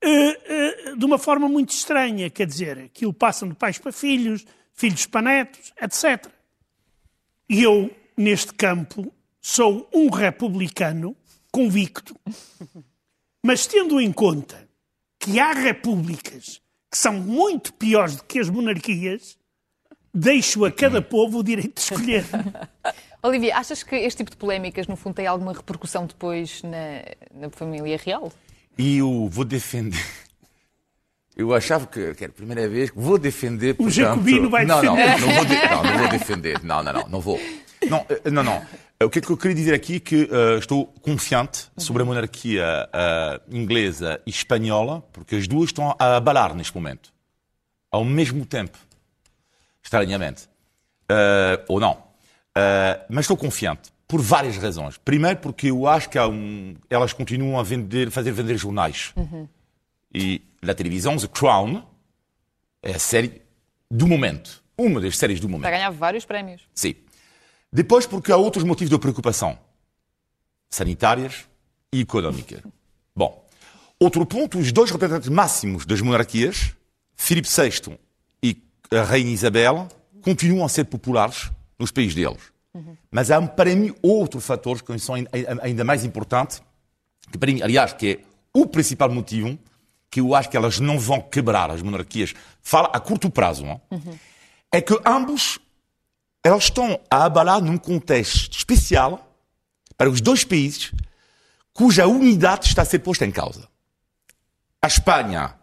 de uma forma muito estranha, quer dizer, aquilo passa de pais para filhos, filhos para netos, etc. E eu, neste campo, sou um republicano convicto, mas tendo em conta que há repúblicas que são muito piores do que as monarquias, deixo a cada povo o direito de escolher. Olivia, achas que este tipo de polémicas, no fundo, tem alguma repercussão depois na, na família real? E eu vou defender. Eu achava que, que era a primeira vez que vou defender. Portanto... O Jacobino vai não, defender. Não, não vou, de... não, não vou defender. Não, não, não, não vou. Não, eh, não, não. O que é que eu queria dizer aqui é que uh, estou confiante sobre a monarquia uh, inglesa e espanhola, porque as duas estão a abalar neste momento. Ao mesmo tempo. Estranhamente. Uh, ou não. mas estou confiante. Por várias razões. Primeiro, porque eu acho que um... elas continuam a vender, fazer vender jornais. Uhum. E na televisão, The Crown é a série do momento. Uma das séries do momento. Para ganhar vários prémios. Sim. Depois, porque há outros motivos de preocupação sanitárias e económicas. Bom, outro ponto: os dois representantes máximos das monarquias, Filipe VI e a Rainha Isabel, continuam a ser populares nos países deles. Uhum. Mas há, para mim, outro fator que são ainda mais importante, que para mim, aliás, que é o principal motivo que eu acho que elas não vão quebrar as monarquias, fala a curto prazo, não? Uhum. é que ambos elas estão a abalar num contexto especial para os dois países cuja unidade está a ser posta em causa. A Espanha,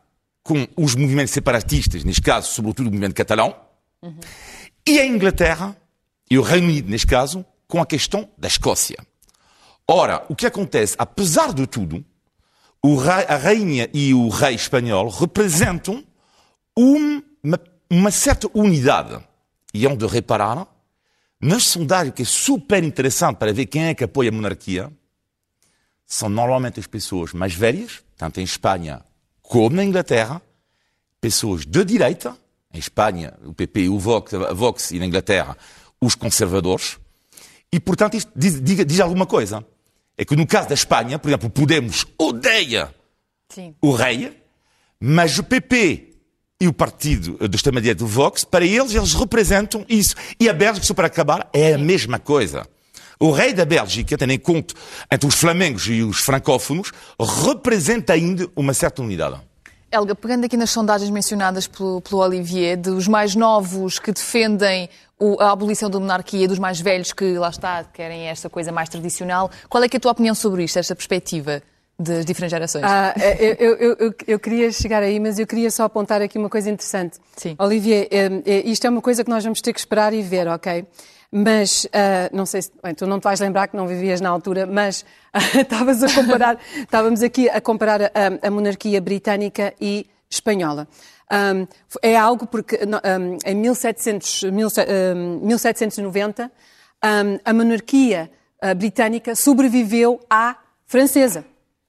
com os movimentos separatistas, neste caso, sobretudo o movimento catalão, uhum. e a Inglaterra, e o Reino Unido, neste caso, com a questão da Escócia. Ora, o que acontece, apesar de tudo, rei, a rainha e o rei espanhol representam uma, uma certa unidade e hão de reparar, nas sondagens, que é super interessante para ver quem é que apoia a monarquia, são normalmente as pessoas mais velhas, tanto em Espanha como na Inglaterra, pessoas de direita, em Espanha o PP e o Vox, Vox e na Inglaterra os conservadores, e portanto isto diz, diz, alguma coisa. É que no caso da Espanha, por exemplo, Podemos odeia Sim. o rei, mas o PP e o partido do extrema-direita do Vox, para eles, eles representam isso. E a Bélgica, só para acabar, é a mesma coisa. O rei da Bélgica, tendo em conta entre os flamengos e os francófonos, representa ainda uma certa unidade. Helga, pegando aqui nas sondagens mencionadas pelo, pelo Olivier, dos mais novos que defendem o, a abolição da monarquia, dos mais velhos que, lá está, querem esta coisa mais tradicional, qual é, é a tua opinião sobre isto, esta perspectiva? das diferentes gerações. Ah, é, eu, eu, eu, eu, queria chegar aí, mas eu queria só apontar aqui uma coisa interessante. Sim. Olivier, é, é, isto é uma coisa que nós vamos ter que esperar e ver, ok? Mas, uh, não sei se, bem, tu não te vais lembrar que não vivias na altura, mas uh, estavas a comparar, estávamos aqui a comparar a, a monarquia britânica e espanhola. Um, é algo porque um, em 1700, 1790 um, a monarquia britânica sobreviveu à francesa.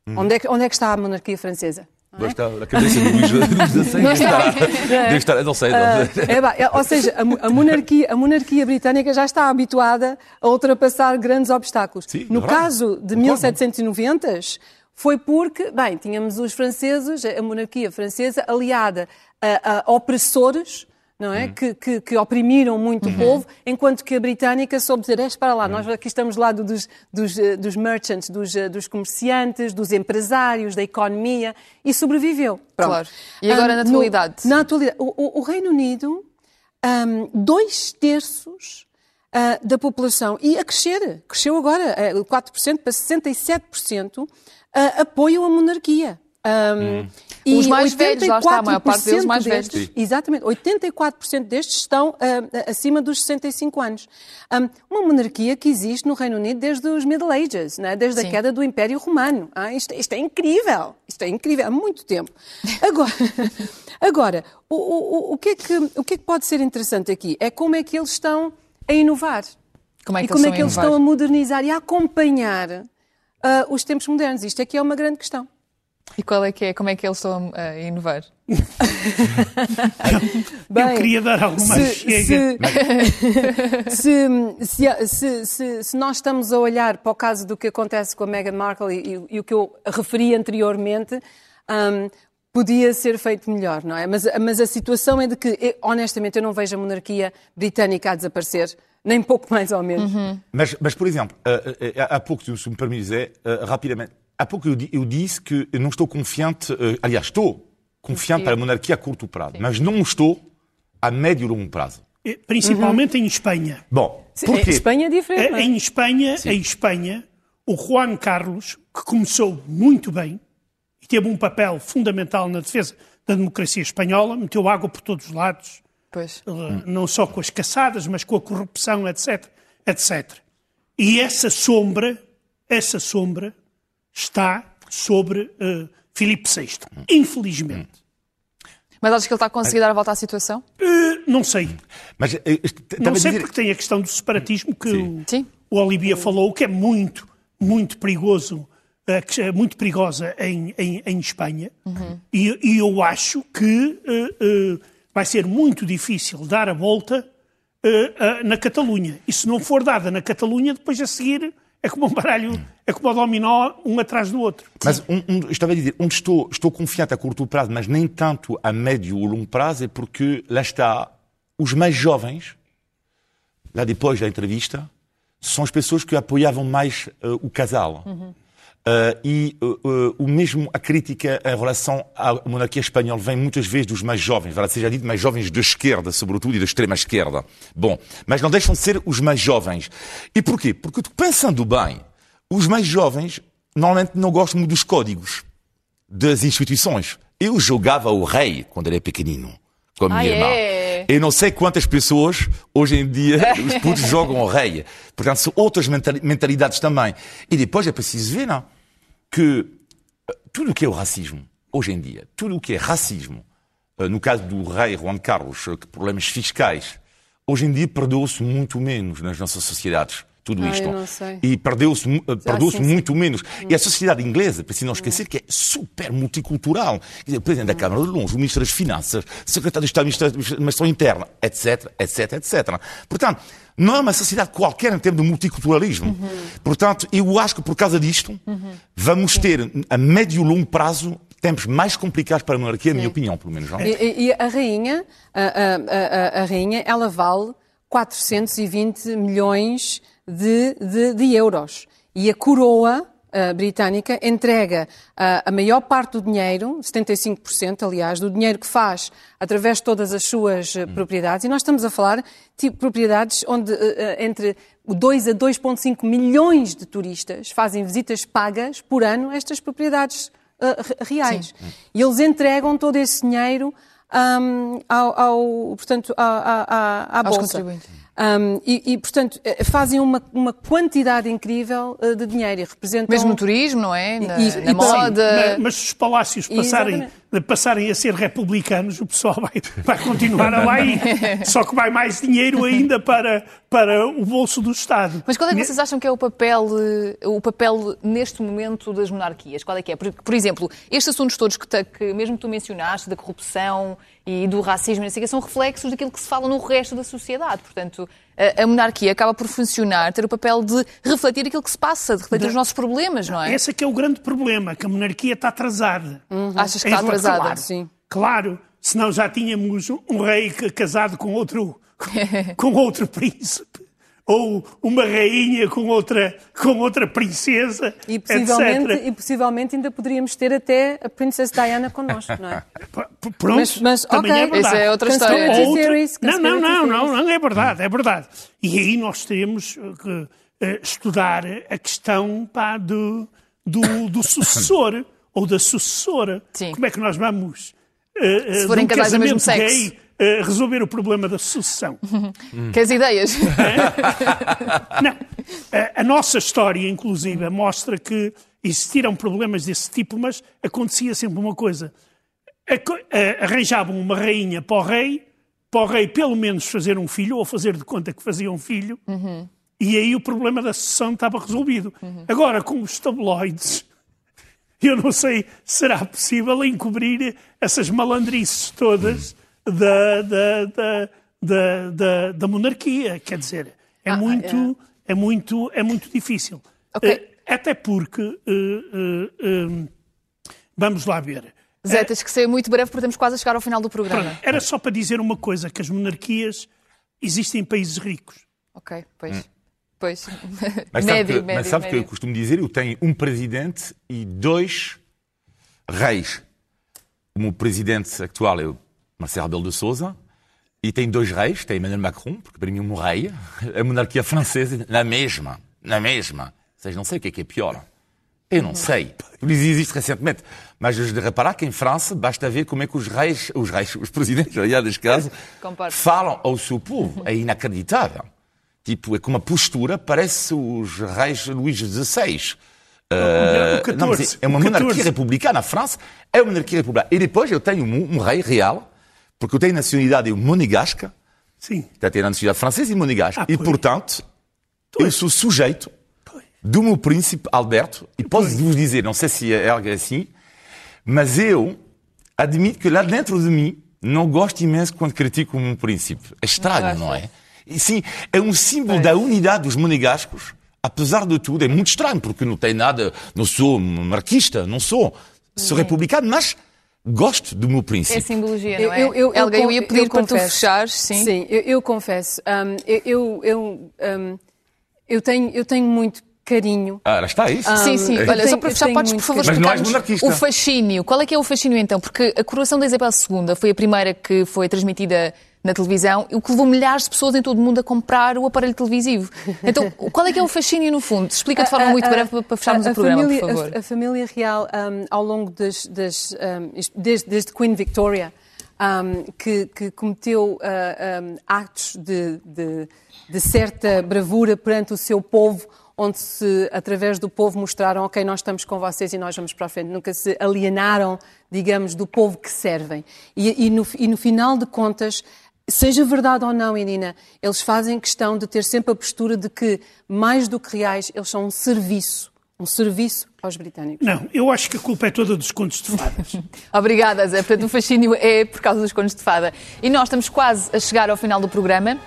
Hum. Onde, é que, onde é que está a monarquia francesa? Deve estar na cabeça do Luís XVI. Deve estar, deve estar, não sei. Não. Uh, é, ou seja, a, a, monarquia, a monarquia britânica já está habituada a ultrapassar grandes obstáculos. Sim, no caso de 1790, foi porque, bem, tínhamos os franceses, a monarquia francesa aliada a, a opressores não é? Uhum. Que, que, que, oprimiram muito uhum. o povo, enquanto que a britânica soube dizer, é, para lá, uhum. nós aqui estamos do lado dos, dos, eh, dos merchants, dos, eh, dos, comerciantes, dos empresários, da economia, e sobreviveu. Pronto. Claro. E agora um, na atualidade? No, na atualidade, o, o Reino Unido, um, dois terços uh, da população, e a crescer, cresceu agora, uh, 4% para 67%, uh, apoiam a monarquia. Um, hum. E Os mais velhos, lá está, a maior parte deles mais destes, velhos. Exatamente, 84% destes estão uh, acima dos 65 anos. Um, uma monarquia que existe no Reino Unido desde os Middle Ages, né? desde Sim. a queda do Império Romano. Ah, isto, isto, é incrível, isto é incrível, há muito tempo. Agora, agora o, o, o, que é que, o que é que pode ser interessante aqui? É como é que eles estão a inovar. Como é que e como é que eles estão a estão a inovar? modernizar e a acompanhar ah, os tempos modernos. Isto aqui é uma grande questão. E qual é que é? Como é que eles estão a inovar? Eu queria dar alguma se, chega. se, se, se, se- se nós estamos a olhar para o caso do que acontece com a Meghan Markle e, e- e o que eu referi anteriormente, hum, podia ser feito melhor, não é? Mas, mas a situação é de que, honestamente, eu não vejo a monarquia britânica a desaparecer, nem pouco mais ou menos. Mas, mas, por exemplo, eh, eh, há pouco, se me permites, eh, rapidamente, há pouco eu, eu disse que eu não estou confiante, eh, aliás, estou confiante para a monarquia a curto prazo, mas não estou a médio e longo prazo. Eh, Principalmente em Espanha. Bom, Sim, porquê? Espanha é diferente. não Eh, é? Em Espanha, em Espanha, o Juan Carlos, que começou muito bem e teve um papel fundamental na defesa da democracia espanhola, meteu água por todos os lados, Pois. não só com as caçadas, mas com a corrupção, etc, etc. E essa sombra, essa sombra está sobre eh, Filipe VI, infelizmente. Mas achas que ele está a conseguir dar a volta à situação? Eh, não sei, Mas, est- não sei dizer- porque tem a questão do separatismo que o, Sim. o Olivia falou, que é muito, muito perigoso, que é muito perigosa em, em, em Espanha. E, e eu acho que vai ser muito difícil dar a volta na Catalunha. E se não for dada na Catalunha, depois a seguir é como um baralho, é como o dominó, um atrás do outro. Mas um, um, estava a dizer, onde estou, estou confiante a curto prazo, mas nem tanto a médio ou longo prazo, é porque lá está, os mais jovens, lá depois da entrevista, são as pessoas que apoiavam mais eh, o casal. Eh, e eh, o mesmo a crítica em relação à monarquia espanhola vem muitas vezes dos mais jovens, verdade seja dito, mais jovens da esquerda, sobretudo, e da extrema esquerda. Bom, mas não deixam de ser os mais jovens. E porquê? Porque pensando bem, os mais jovens normalmente não gostam muito dos códigos das instituições. Eu jogava o rei quando era pequenino, com a minha Ah, irmã. é? Eu não sei quantas pessoas hoje em dia os putos jogam o rei. Portanto, são outras mentali- mentalidades também. E depois é preciso ver, não? Que eh, tudo o que é o racismo, hoje em dia, tudo o que é racismo, eh, no caso do rei Juan Carlos, eh, problemas fiscais, hoje em dia perdoa-se muito menos nas nossas sociedades. Tudo Ah, isto. E perdeu-se eh, sim, sim. muito menos. E a sociedade inglesa, preciso não esquecer que é super multicultural. Dizer, o Presidente da Câmara de Longe, o Ministro das Finanças, o Secretário de Estado da Administração Interna, etc, etc, etc. Portanto, não é uma sociedade qualquer em termos de multiculturalismo. Portanto, eu acho que por causa disto, vamos ter, a médio e longo prazo, tempos mais complicados para a monarquia, na minha opinião, pelo menos. É? E, e- e a rainha, a, a- a- a rainha, ela vale 420 milhões de, de- de euros. E a coroa ah, britânica entrega ah, a maior parte do dinheiro, 75%, aliás, do dinheiro que faz através de todas as suas ah, propriedades. E nós estamos a falar de propriedades onde ah, entre 2 a 2,5 milhões de turistas fazem visitas pagas por ano a estas propriedades re- reais. E eles entregam todo esse dinheiro ahm, ao, ao- portanto, à, à, à, à Aos Bolsa. Ahm, e, e, portanto, eh, fazem uma, uma quantidade incrível eh, de dinheiro e representam... Mesmo no turismo, não é? Na, E- na e- moda. Mas, mas se os palácios passarem, Exatamente. passarem a ser republicanos, o pessoal vai, vai continuar a lá ir. Só que vai mais dinheiro ainda para, para o bolso do Estado. Mas qual é que vocês acham que é o papel, eh, o papel neste momento das monarquias? Qual é que é? Por, por exemplo, estes assuntos todos que, te- que mesmo tu mencionaste, da corrupção e do racismo, não sei o quê, são reflexos daquilo que se fala no resto da sociedade. Portanto, a, a monarquia acaba por funcionar, ter o papel de refletir aquilo que se passa, de refletir os nossos problemas, não é? Esse é que é o grande problema, que a monarquia está atrasada. Achas que Em está relação- atrasada? Claro, Sim. Claro, senão já tínhamos um rei ca- casado com outro, com outro príncipe. Ou uma rainha com outra, com outra princesa, E possivelmente, etc. e possivelmente ainda poderíamos ter até a Princess Diana connosco, não é? P- Pronto, Mas- mas, também ok. é verdade. Isso é outra história. Outra- theories, Não, não, não, não, não, é verdade, é verdade. E aí nós teremos que uh, estudar a questão pá, do, do, do sucessor ou da sucessora. Sim. Como é que nós vamos, uh, uh, Se forem um casais do mesmo sexo. gay, uh, resolver o problema da sucessão? Queres ideias? Não. A, a nossa história, inclusive, mostra que existiram problemas desse tipo, mas acontecia sempre uma coisa. Arranjavam uma rainha para o rei, para o rei pelo menos fazer um filho, ou fazer de conta que fazia um filho, E aí o problema da sucessão estava resolvido. Agora, com os tabloides, eu não sei se será possível encobrir essas malandrices todas da, da, da, da, da, da monarquia. Quer dizer, é, Ah, muito, é. muito, é muito difícil. Ok. Eh, Até porque, eh, eh, vamos lá ver. Zé, tens que ser muito breve porque estamos quase a chegar ao final do programa. Pronto, era só para dizer uma coisa, que as monarquias existem em países ricos. Ok, pois. Pois. Mas sabe, médio, que, médio, mas sabe que médio. eu costumo dizer? Eu tenho um presidente e dois reis. O meu presidente atual é o Marcelo Rebelo de Sousa e tem dois reis, tem Emmanuel Macron, porque para mim é um rei, a monarquia francesa na mesma, na mesma. Vocês não sei o que é que é pior. Eu não sei. Por isso existe recentemente. Mas de reparar que em França basta ver como é que os reis, os reis, os presidentes, aliás, neste caso, falam ao seu povo. É inacreditável. Tipo, é com uma postura, parece os reis Luís XVI. o 14, não, mas é uma o 14. monarquia republicana. A França é uma monarquia republicana. E depois eu tenho um, um rei real, porque eu tenho nacionalidade monegasca, Sim. Portanto, tenho nacionalidade francesa e monegasca. Ah, e, pois. portanto, eu sou sujeito Pois. do meu príncipe Alberto. E posso vos dizer, não sei se é algo assim, mas eu admito que lá dentro de mim não gosto imenso quando critico o meu príncipe. É estranho, Não não é? E sim, é um símbolo da unidade dos monegascos. Apesar de tudo, é muito estranho, porque não tem nada, não sou marquista, não sou, sou republicano, mas gosto do meu É príncipe. simbologia, não é? Eu, eu, eu, Helga, eu ia pedir eu para tu fechares, sim. Sim, eu, eu confesso. Hum, eu, eu, eu, hum, eu tenho, eu tenho muito carinho. Ah, lá está isso. Sim, sim. eu Olha, só para fechar, podes, por favor, explicar-nos o fascínio. Qual é que é o fascínio, então? Porque a coroação da Isabel II foi a primeira que foi transmitida na televisão, o que levou milhares de pessoas em todo o mundo a comprar o aparelho televisivo. Então, qual é que é o fascínio, no fundo? Explica de forma A- a- muito breve para- fecharmos a- o programa, família- por favor. A, família real, um, ao longo das, das, um, desde, desde Queen Victoria, um, que, que cometeu uh, um, atos de, de, de certa bravura perante o seu povo, onde se, através do povo, mostraram, ok, nós estamos com vocês e nós vamos para a frente. Nunca se alienaram, digamos, do povo que servem. E, e no, e no final de contas, Seja verdade ou não, Irina, eles fazem questão de ter sempre a postura de que, mais do que reais, eles são um serviço. Um serviço aos britânicos. Não, eu acho que a culpa é toda dos contos de fadas. Obrigada, Zé. Portanto, o fascínio é por causa dos contos de fada. E nós estamos quase a chegar ao final do programa.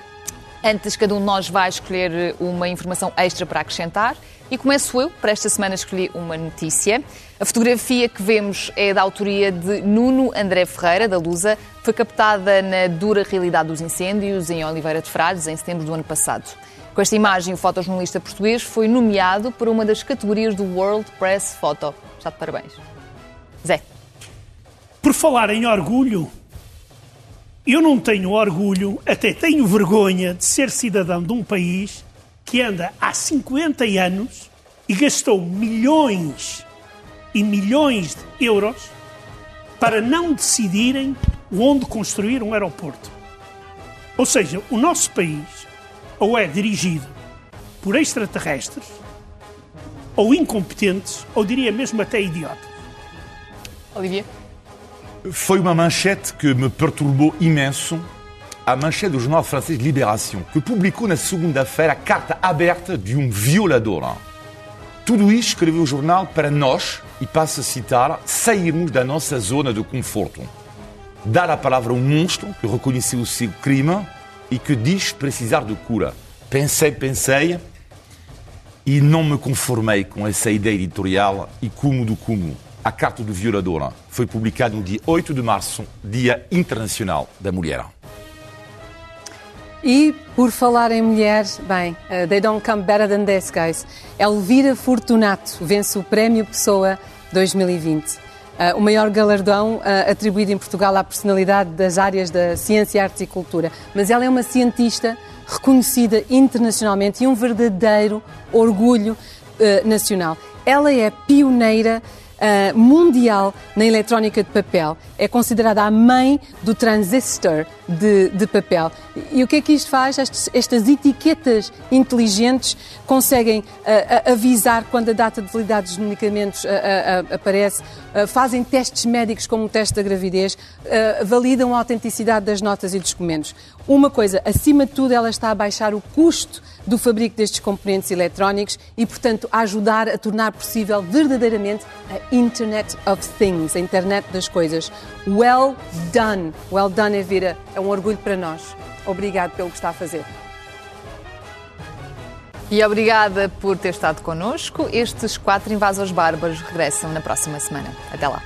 Antes, cada um de nós vai escolher uma informação extra para acrescentar. E começo eu, para esta semana escolhi uma notícia. A fotografia que vemos é da autoria de Nuno André Ferreira, da Lusa. Foi captada na dura realidade dos incêndios em Oliveira de Frades, em setembro do ano passado. Com esta imagem, o fotojornalista português foi nomeado para uma das categorias do World Press Photo. Está de parabéns. Zé. Por falar em orgulho, eu não tenho orgulho, até tenho vergonha de ser cidadão de um país que anda há 50 anos e gastou milhões e milhões de euros para não decidirem onde construir um aeroporto. Ou seja, o nosso país ou é dirigido por extraterrestres, ou incompetentes, ou diria mesmo até idiotas. Olivia. Foi uma manchete que me perturbou imenso. A manchete do jornal francês Libération, que publicou na segunda-feira a carta aberta de um violador. Tudo isto escreveu o jornal para nós, e passo a citar, sairmos da nossa zona de conforto. Dar a palavra a um monstro que reconheceu o seu crime e que diz precisar de cura. Pensei, pensei e não me conformei com essa ideia editorial e como do como. A Carta do Violador foi publicada no dia 8 de março, Dia Internacional da Mulher. E, por falar em mulheres, bem, uh, they don't come better than this, guys. Elvira Fortunato vence o Prémio Pessoa 2020. Uh, o maior galardão uh, atribuído em Portugal à personalidade das áreas da ciência, artes e cultura. Mas ela é uma cientista reconhecida internacionalmente e um verdadeiro orgulho nacional. Ela é pioneira mundial na eletrónica de papel. É considerada a mãe do transistor de, de papel. E o que é que isto faz? Estas, estas etiquetas inteligentes conseguem uh, avisar quando a data de validade dos medicamentos uh, aparece, fazem testes médicos como o teste da gravidez, validam a autenticidade das notas e dos documentos. Uma coisa, acima de tudo, ela está a baixar o custo do fabrico destes componentes eletrónicos e, portanto, a ajudar a tornar possível verdadeiramente a Internet of Things, a internet das coisas. Well done. Well done, Evira. É um orgulho para nós. Obrigado pelo que está a fazer. E obrigada por ter estado connosco. Estes quatro invasores bárbaros regressam na próxima semana. Até lá.